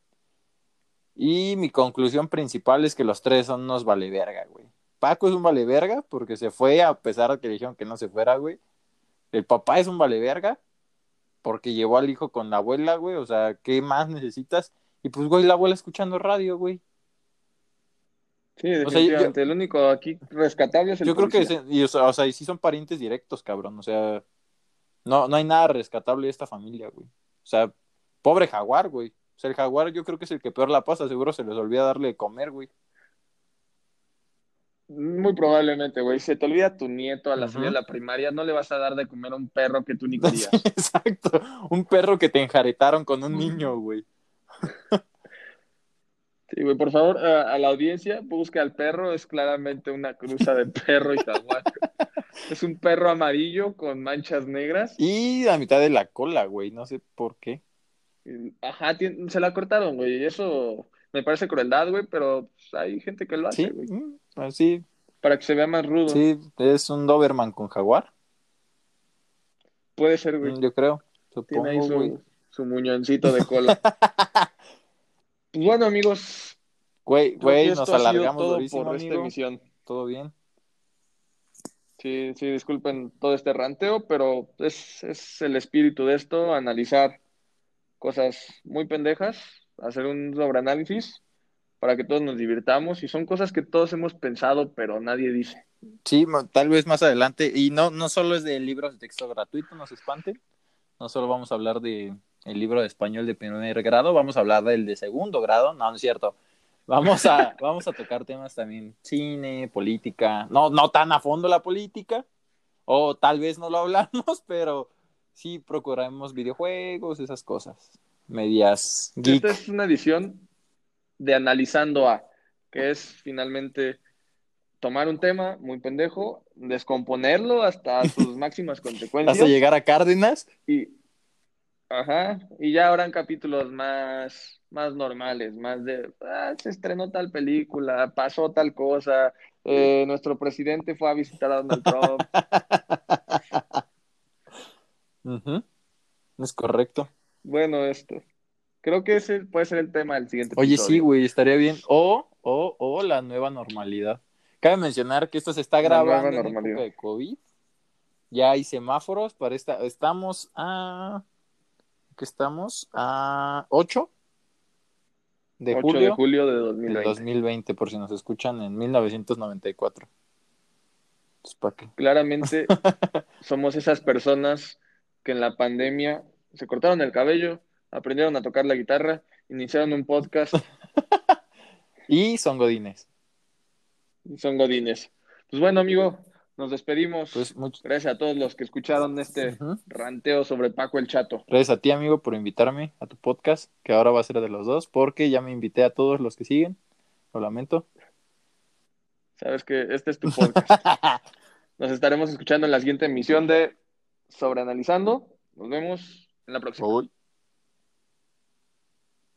Y mi conclusión principal es que los tres son unos vale verga, güey. Paco es un vale verga porque se fue a pesar de que le dijeron que no se fuera, güey. El papá es un vale verga porque llevó al hijo con la abuela, güey. O sea, ¿qué más necesitas? Y pues, güey, la abuela escuchando radio, güey. Sí, sea, definitivamente. El único aquí rescatable es el Yo creo que, y, o, sea, o sea, y sí son parientes directos, cabrón. O sea, no, no hay nada rescatable de esta familia, güey. O sea, pobre jaguar, güey. Sea, el jaguar yo creo que es el que peor la pasa. Seguro se les olvida darle de comer, güey. Muy probablemente, güey. Se te olvida tu nieto a la salida de la primaria, no le vas a dar de comer a un perro que tú ni querías. Exacto. Un perro que te enjaretaron con un niño, güey. Sí, güey, por favor, a, a la audiencia, busque al perro. Es claramente una cruza de perro y jaguar. Es un perro amarillo con manchas negras. Y la mitad de la cola, güey. No sé por qué. Ajá, se la cortaron, güey. y Eso me parece crueldad, güey, pero hay gente que lo hace, Sí, güey. mm, así. Para que se vea más rudo. Sí, es un Doberman con jaguar. Puede ser, güey. mm, Yo creo. Tiene ahí güey. su, su muñoncito de cola. pues bueno, amigos. Güey, güey, nos alargamos durísimo, por esta emisión. ¿Todo bien? Sí, sí, disculpen todo este ranteo, pero es, es el espíritu de esto, analizar cosas muy pendejas, hacer un sobreanálisis para que todos nos divirtamos y son cosas que todos hemos pensado, pero nadie dice. Sí, tal vez más adelante. Y no, no solo es de libros de texto gratuito, no se espanten. No solo vamos a hablar de el libro de español de primer grado, vamos a hablar del de segundo grado. No, no es cierto. Vamos a, vamos a tocar temas también, cine, política. No, no tan a fondo la política. O tal vez no lo hablamos, pero sí procuraremos videojuegos, esas cosas. Medias geek. Esta es una edición de Analizando A, que es finalmente tomar un tema muy pendejo, descomponerlo hasta sus máximas consecuencias. Hasta llegar a Cárdenas. Y, ajá, y ya habrán capítulos más, más normales, más de, ah, se estrenó tal película, pasó tal cosa, eh, nuestro presidente fue a visitar a Donald Trump. Es correcto. Bueno, esto. Creo que ese puede ser el tema del siguiente Oye, episodio. sí, güey, estaría bien. O, o, o la nueva normalidad. Cabe mencionar que esto se está grabando en normalidad. época de COVID. Ya hay semáforos para esta. Estamos a. ¿Qué estamos? A 8 de 8 julio, de julio de del 2020. 2020, por si nos escuchan en 1994. Pues, ¿para qué? Claramente somos esas personas que en la pandemia se cortaron el cabello, aprendieron a tocar la guitarra, iniciaron un podcast Y son godines. y son godines. Pues bueno, amigo, nos despedimos. Pues Gracias a todos los que escucharon este ranteo sobre Paco el Chato. Gracias a ti, amigo, por invitarme a tu podcast, que ahora va a ser de los dos, porque ya me invité a todos los que siguen. Lo lamento. Sabes que este es tu podcast. Nos estaremos escuchando en la siguiente emisión de Sobreanalizando. Nos vemos en la próxima.